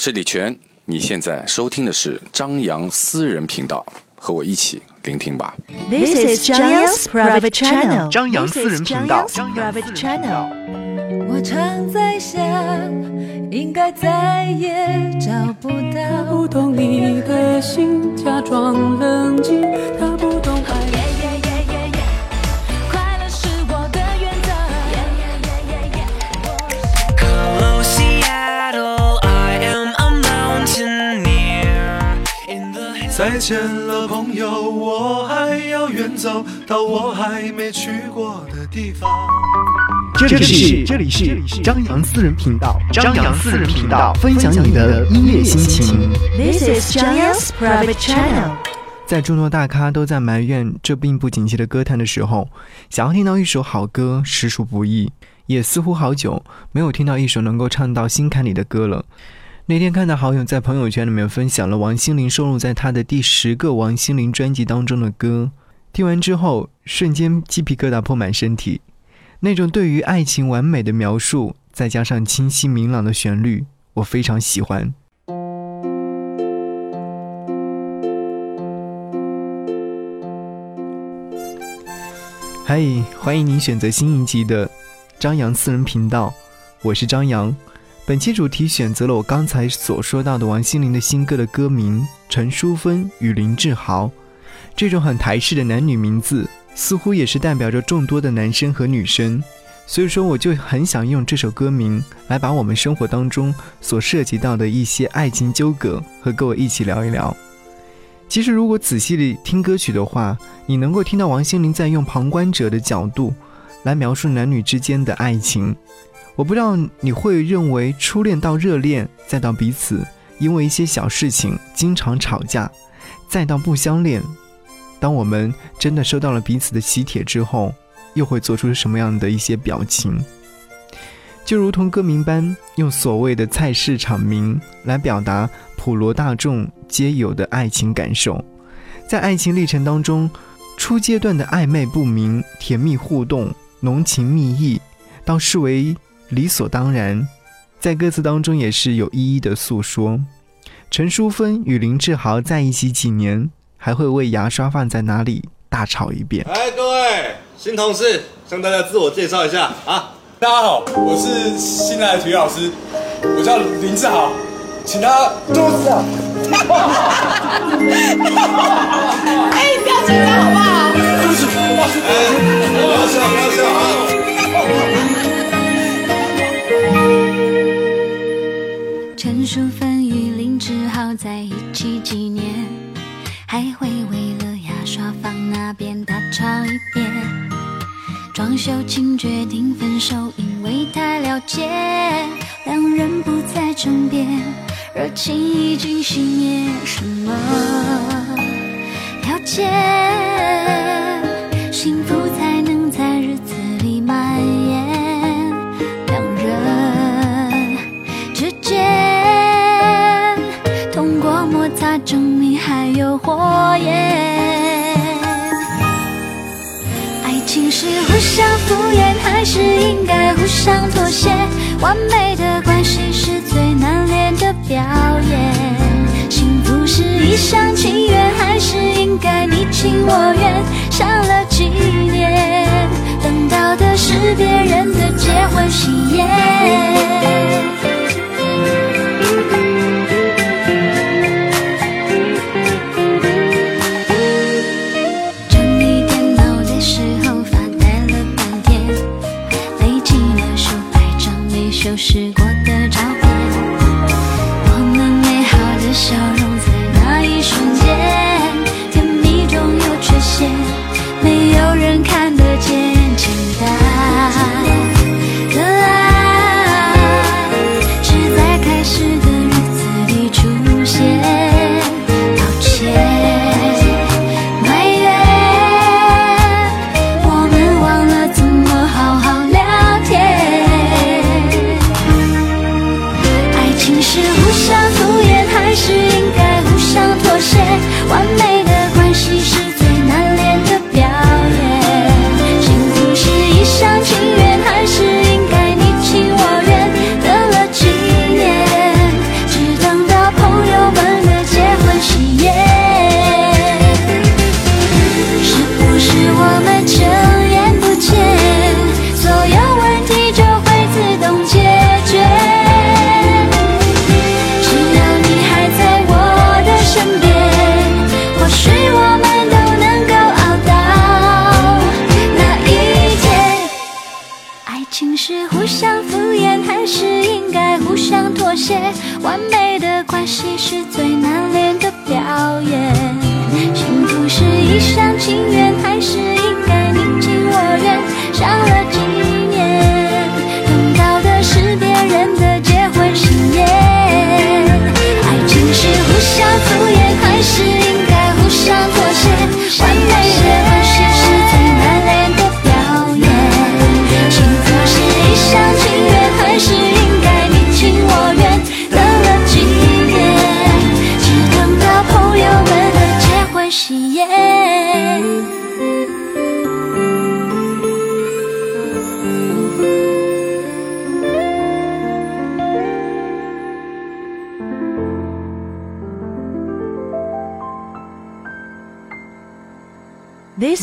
是李泉，你现在收听的是张扬私人频道，和我一起聆听吧。This is 张扬 private channel. 张扬私人频道张扬 private channel. 我常在想，应该再也找不他到。不懂你的心，假装冷静。他不见了，朋友，我还要远走到我还没去过的地方。这里是这里是张扬私人频道，张扬私人频道，分享你的音乐心情。This is 张扬 private channel. 在众多大咖都在埋怨这并不景气的歌坛的时候，想要听到一首好歌实属不易，也似乎好久没有听到一首能够唱到心坎里的歌了。那天看到好友在朋友圈里面分享了王心凌收录在她的第十个王心凌专辑当中的歌，听完之后瞬间鸡皮疙瘩铺满身体，那种对于爱情完美的描述，再加上清晰明朗的旋律，我非常喜欢。嗨，欢迎您选择新一集的张扬私人频道，我是张扬。本期主题选择了我刚才所说到的王心凌的新歌的歌名陈淑芬与林志豪，这种很台式的男女名字，似乎也是代表着众多的男生和女生。所以说，我就很想用这首歌名来把我们生活当中所涉及到的一些爱情纠葛和各位一起聊一聊。其实，如果仔细地听歌曲的话，你能够听到王心凌在用旁观者的角度来描述男女之间的爱情。我不知道你会认为初恋到热恋，再到彼此因为一些小事情经常吵架，再到不相恋。当我们真的收到了彼此的喜帖之后，又会做出什么样的一些表情？就如同歌名般，用所谓的菜市场名来表达普罗大众皆有的爱情感受。在爱情历程当中，初阶段的暧昧不明、甜蜜互动、浓情蜜意，到视为理所当然，在歌词当中也是有一一的诉说。陈淑芬与林志豪在一起几年，还会为牙刷放在哪里大吵一遍。哎，各位新同事，向大家自我介绍一下啊！大家好，我是新来的体育老师，我叫林志豪，请他多指导。哎，不要紧张好不好？对不起，不要笑，不要笑啊！别人的结婚喜宴。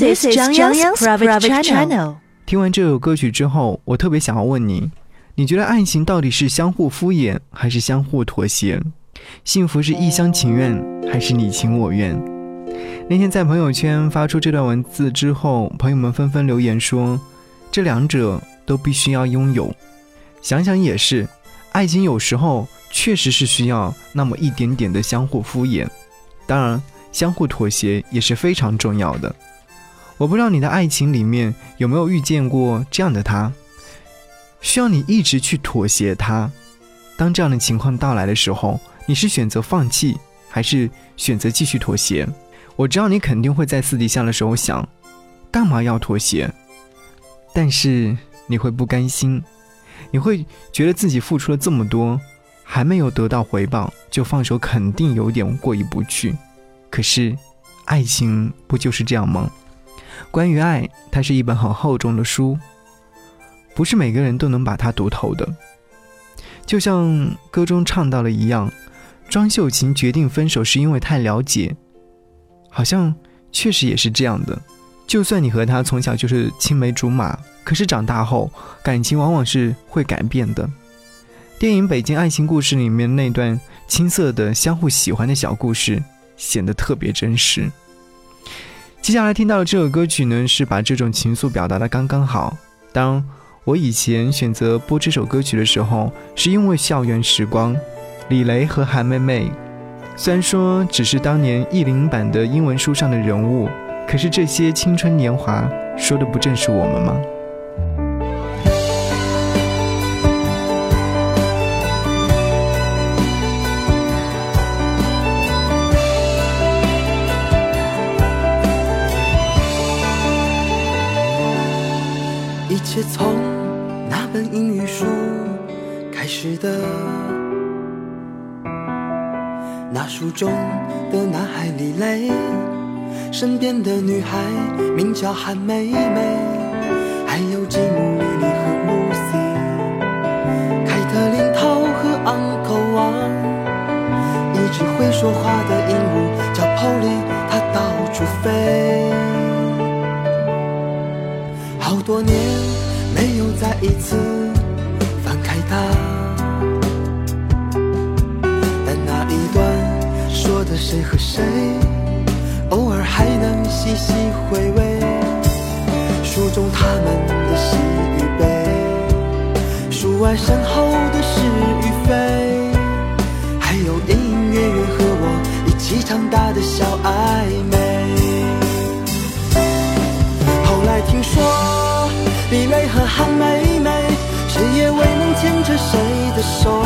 This is Zhang Yang's private channel. 听完这首歌曲之后，我特别想要问你：你觉得爱情到底是相互敷衍，还是相互妥协？幸福是一厢情愿，还是你情我愿？那天在朋友圈发出这段文字之后，朋友们纷纷留言说，这两者都必须要拥有。想想也是，爱情有时候确实是需要那么一点点的相互敷衍，当然，相互妥协也是非常重要的。我不知道你的爱情里面有没有遇见过这样的他，需要你一直去妥协他。当这样的情况到来的时候，你是选择放弃，还是选择继续妥协？我知道你肯定会在私底下的时候想，干嘛要妥协？但是你会不甘心，你会觉得自己付出了这么多，还没有得到回报就放手，肯定有点过意不去。可是，爱情不就是这样吗？关于爱，它是一本很厚重的书，不是每个人都能把它读透的。就像歌中唱到了一样，庄秀琴决定分手是因为太了解，好像确实也是这样的。就算你和他从小就是青梅竹马，可是长大后感情往往是会改变的。电影《北京爱情故事》里面那段青涩的相互喜欢的小故事，显得特别真实。接下来听到的这首歌曲呢，是把这种情愫表达的刚刚好。当我以前选择播这首歌曲的时候，是因为校园时光，李雷和韩妹妹。虽然说只是当年译林版的英文书上的人物，可是这些青春年华，说的不正是我们吗？一切从那本英语书开始的。那书中的男孩李雷，身边的女孩名叫韩梅梅，还有吉姆、莉莉和露西，凯特琳、涛和 Uncle 王，一只会说话一次翻开它，但那一段说的谁和谁，偶尔还能细细回味。书中他们的喜与悲，书外身后的是与非，还有隐隐约约和我一起长大的小暧昧。后来听说，李雷和韩梅梅，谁也未能牵着谁的手。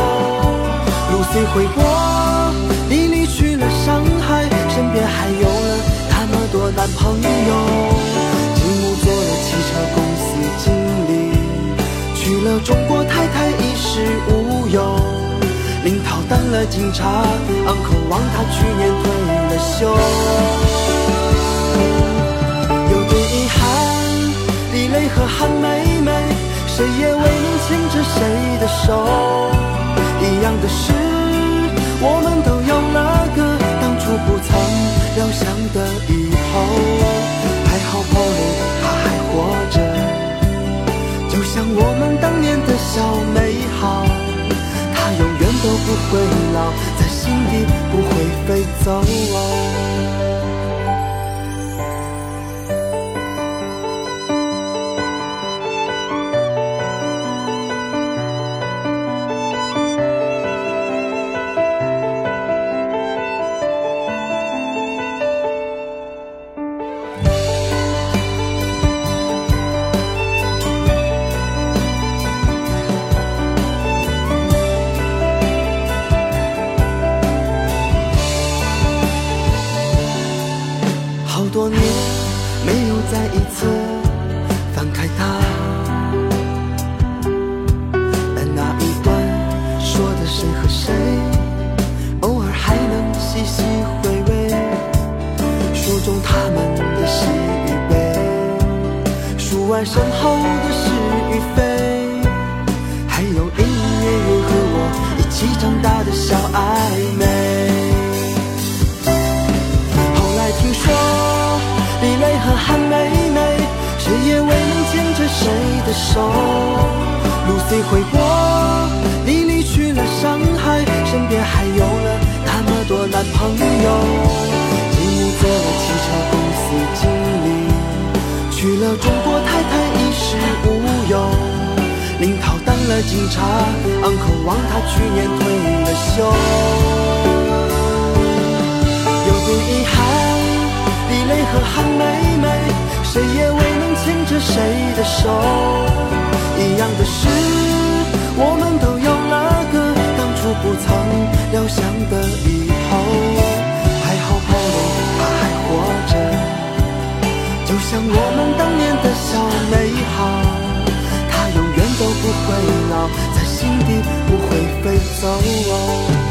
露西回国，你离去了上海，身边还有了那么多男朋友。吉姆做了汽车公司经理，娶了中国太太衣食无忧。林涛当了警察，uncle 王他去年退了休。和韩梅梅，谁也未能牵着谁的手。一样的是，我们都有了个当初不曾料想的以后。还好 Polly 她还活着，就像我们当年的小美好，她永远都不会老，在心底不会飞走。警察，uncle 王他去年退了休。有点遗憾，李雷和韩梅梅，谁也未能牵着谁的手。一样的是，我们都有了个当初不曾料想的以后。还好 Polo 他还活着，就像我们当年的小美好，在心底不会飞走。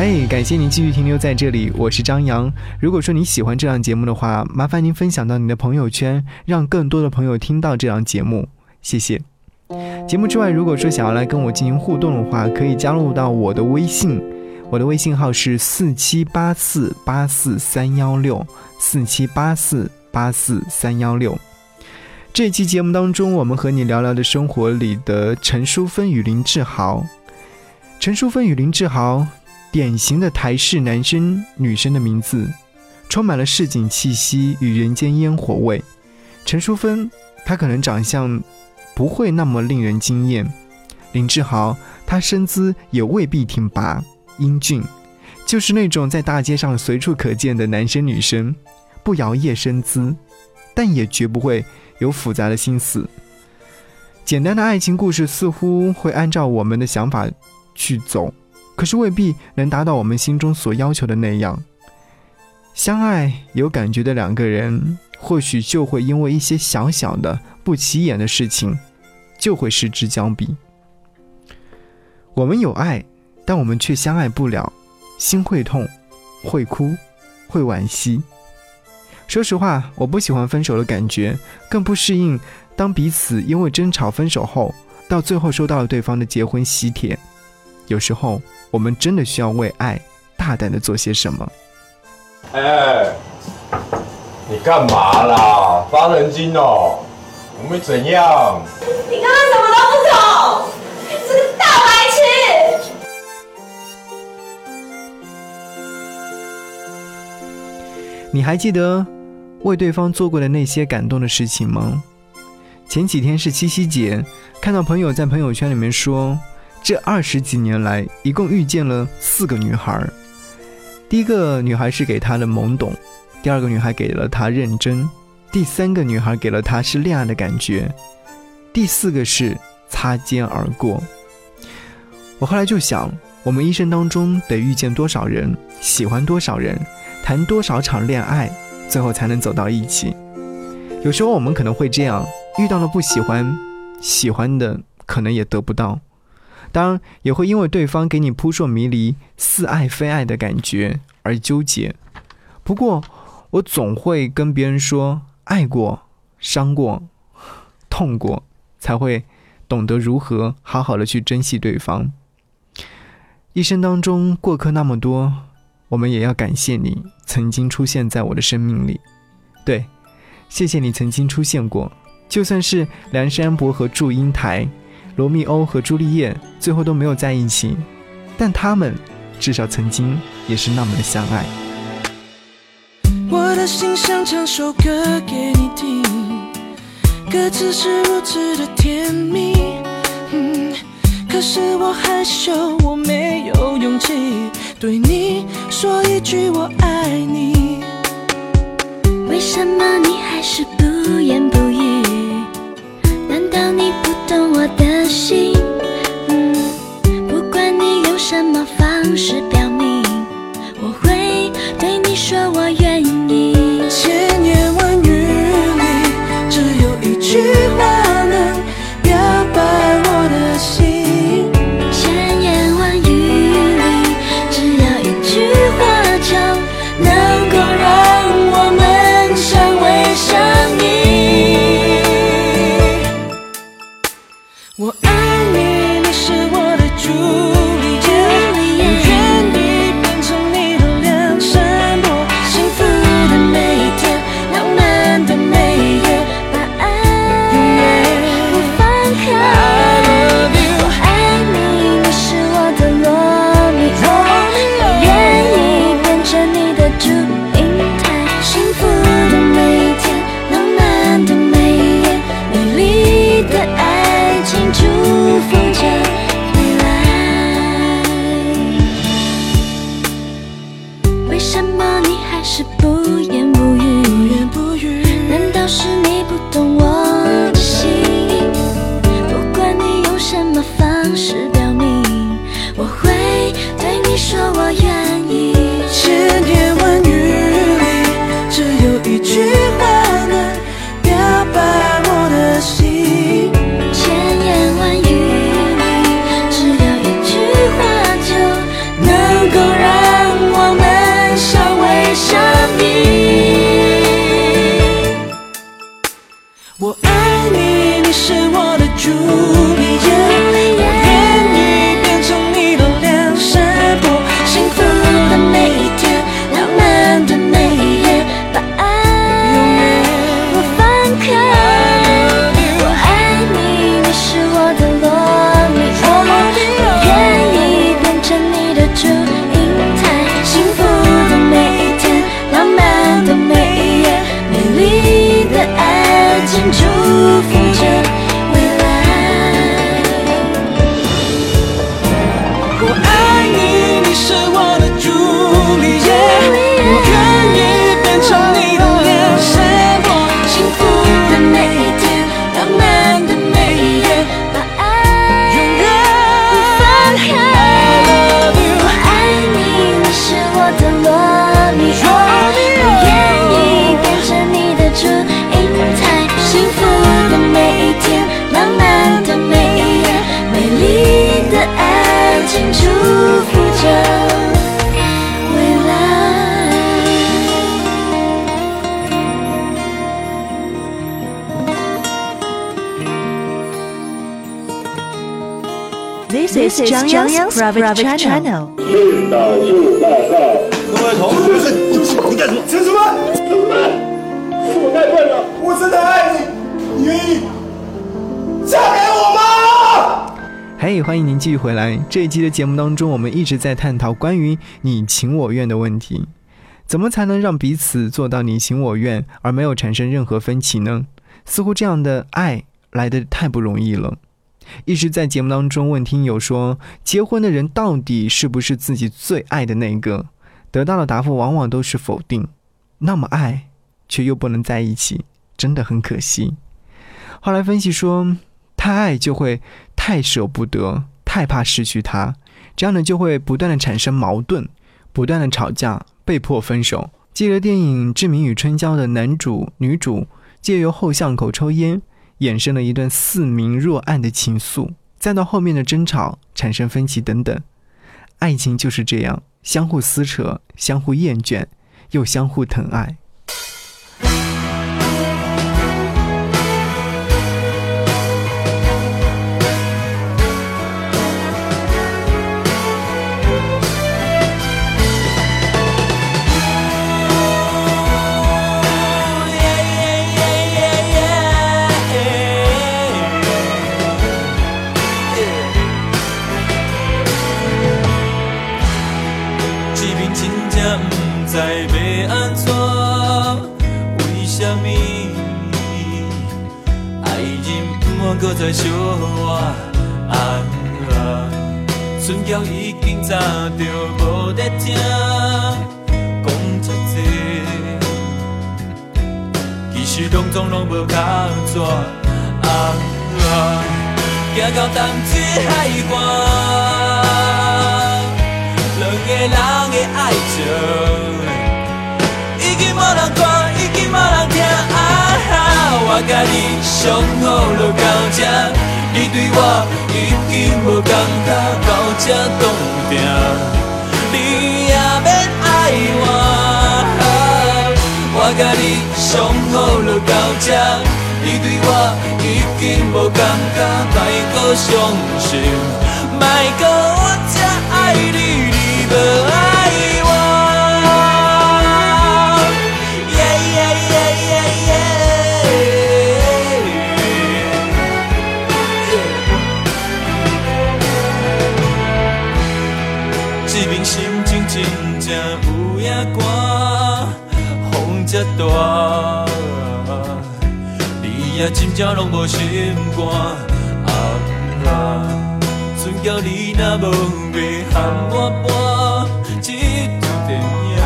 嘿，感谢您继续停留在这里，我是张扬。如果说你喜欢这档节目的话，麻烦您分享到你的朋友圈，让更多的朋友听到这档节目，谢谢。节目之外，如果说想要来跟我进行互动的话，可以加入到我的微信，我的微信号是四七八四八四三幺六四七八四八四三幺六。这期节目当中，我们和你聊聊的生活里的陈淑芬与林志豪。陈淑芬与林志豪。典型的台式男生女生的名字，充满了市井气息与人间烟火味。陈淑芬，她可能长相不会那么令人惊艳。林志豪，他身姿也未必挺拔英俊，就是那种在大街上随处可见的男生女生，不摇曳身姿，但也绝不会有复杂的心思。简单的爱情故事似乎会按照我们的想法去走。可是未必能达到我们心中所要求的那样。相爱有感觉的两个人，或许就会因为一些小小的不起眼的事情，就会失之交臂。我们有爱，但我们却相爱不了，心会痛，会哭，会惋惜。说实话，我不喜欢分手的感觉，更不适应当彼此因为争吵分手后，到最后收到了对方的结婚喜帖。有时候。我们真的需要为爱大胆的做些什么。哎，你干嘛啦？发神经哦！我们怎样？你刚刚什么都不懂，是个大白痴！你还记得为对方做过的那些感动的事情吗？前几天是七夕节，看到朋友在朋友圈里面说。这二十几年来，一共遇见了四个女孩。第一个女孩是给他的懵懂，第二个女孩给了他认真，第三个女孩给了他是恋爱的感觉，第四个是擦肩而过。我后来就想，我们一生当中得遇见多少人，喜欢多少人，谈多少场恋爱，最后才能走到一起。有时候我们可能会这样，遇到了不喜欢，喜欢的可能也得不到。当然也会因为对方给你扑朔迷离、似爱非爱的感觉而纠结。不过，我总会跟别人说，爱过、伤过、痛过，才会懂得如何好好的去珍惜对方。一生当中过客那么多，我们也要感谢你曾经出现在我的生命里。对，谢谢你曾经出现过，就算是梁山伯和祝英台。罗密欧和朱丽叶最后都没有在一起，但他们至少曾经也是那么的相爱。我的心想唱首歌给你听，歌词是如此的甜蜜，嗯，可是我害羞，我没有勇气对你说一句我爱你。为什么你还是不言不 This is Zhang Yang's private channel. 训导处报告。各位同学，就是就是你干什么？陈什么？怎么办？是我太笨了。我真的爱你，你愿意嫁给我吗？嘿欢迎您继续回来。这一期的节目当中，我们一直在探讨关于你情我愿的问题。怎么才能让彼此做到你情我愿，而没有产生任何分歧呢？似乎这样的爱来的太不容易了。一直在节目当中问听友说，结婚的人到底是不是自己最爱的那个？得到的答复往往都是否定。那么爱，却又不能在一起，真的很可惜。后来分析说，太爱就会太舍不得，太怕失去他，这样呢就会不断的产生矛盾，不断的吵架，被迫分手。记得电影《志明与春娇》的男主女主借由后巷口抽烟，衍生了一段似明若暗的情愫，再到后面的争吵、产生分歧等等。爱情就是这样，相互撕扯，相互厌倦，又相互疼爱。甲你最好就到这，你对我已经无感觉，莫再伤心，莫再我这爱你，你无真正拢无心肝，啊啊！春娇你若无要和我搬这出电影，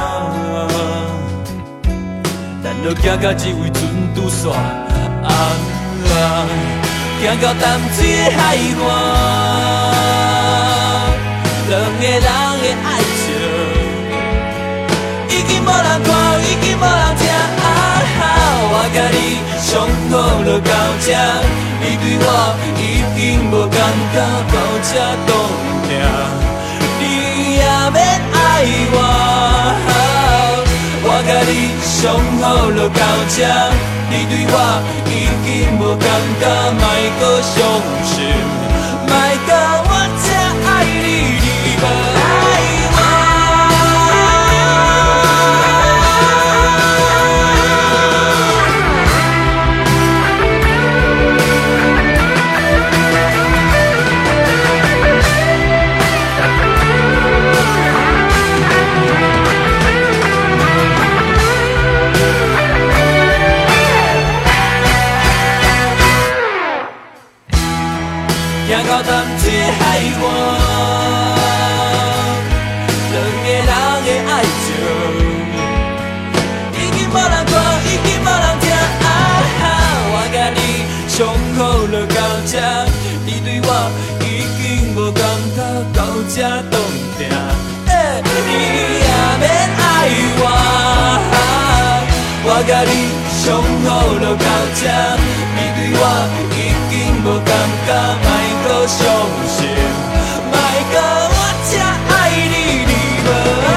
咱就行到这位船拄煞，啊啊！行到淡水的海岸，两个人上好就到这，你对我已经无感觉，到这冻定，你也免爱我。我甲你相好就到这，你对我已經無感觉，莫搁伤心，莫甲你对我已经无感觉，莫搁伤心，莫搁我这爱你，你无爱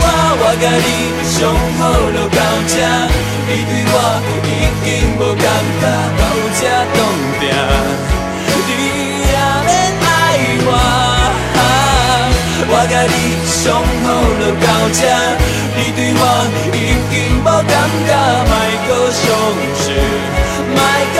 我。我甲你上好就到这，你对我已经无感觉，到這凍定，你上好就到这，你对我已经无感觉，莫搁相思，莫搁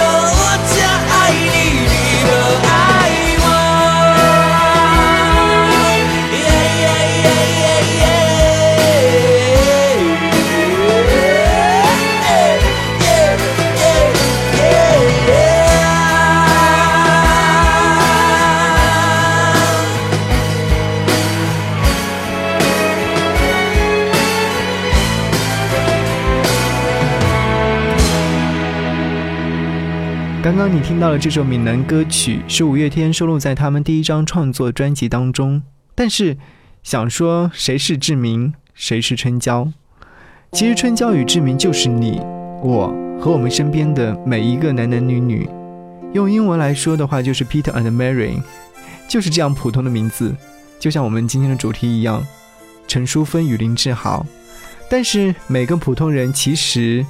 刚刚你听到的这首闽南歌曲是五月天收录在他们第一张创作专辑当中。但是，想说谁是志明，谁是春娇？其实春娇与志明就是你、我和我们身边的每一个男男女女。用英文来说的话，就是 Peter and Mary，就是这样普通的名字，就像我们今天的主题一样，陈淑芬与林志豪。但是每个普通人其实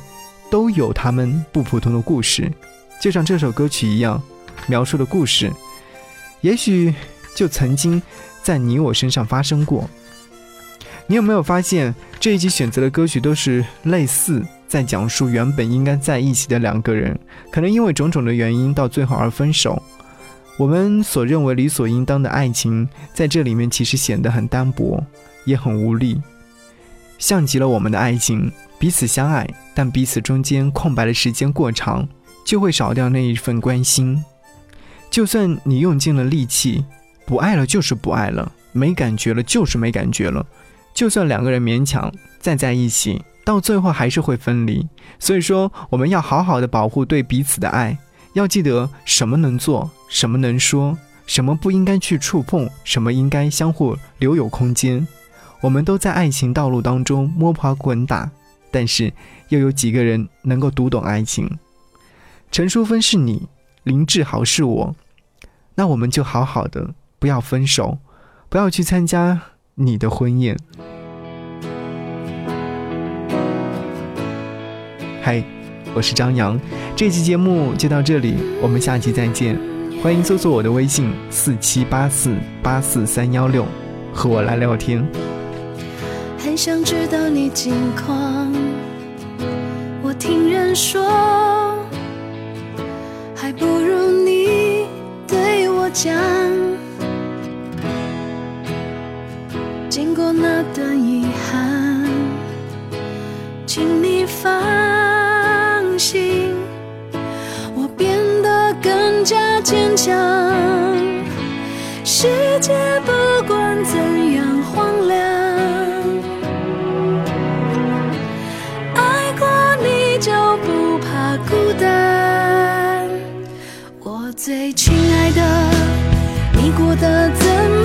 都有他们不普通的故事。就像这首歌曲一样，描述的故事，也许就曾经在你我身上发生过。你有没有发现这一集选择的歌曲都是类似，在讲述原本应该在一起的两个人，可能因为种种的原因到最后而分手。我们所认为理所应当的爱情，在这里面其实显得很单薄，也很无力，像极了我们的爱情，彼此相爱，但彼此中间空白的时间过长。就会少掉那一份关心。就算你用尽了力气，不爱了就是不爱了，没感觉了就是没感觉了。就算两个人勉强再在一起，到最后还是会分离。所以说，我们要好好的保护对彼此的爱，要记得什么能做，什么能说，什么不应该去触碰，什么应该相互留有空间。我们都在爱情道路当中摸爬滚打，但是又有几个人能够读懂爱情？陈淑芬是你，林志豪是我，那我们就好好的，不要分手，不要去参加你的婚宴。嗨，我是张扬，这期节目就到这里，我们下期再见。欢迎搜索我的微信四七八四八四三幺六，和我来聊天。很想知道你近况，我听人说。不如你对我讲，经过那段遗憾，请你放心，我变得更加坚强。世界不最亲爱的，你过得怎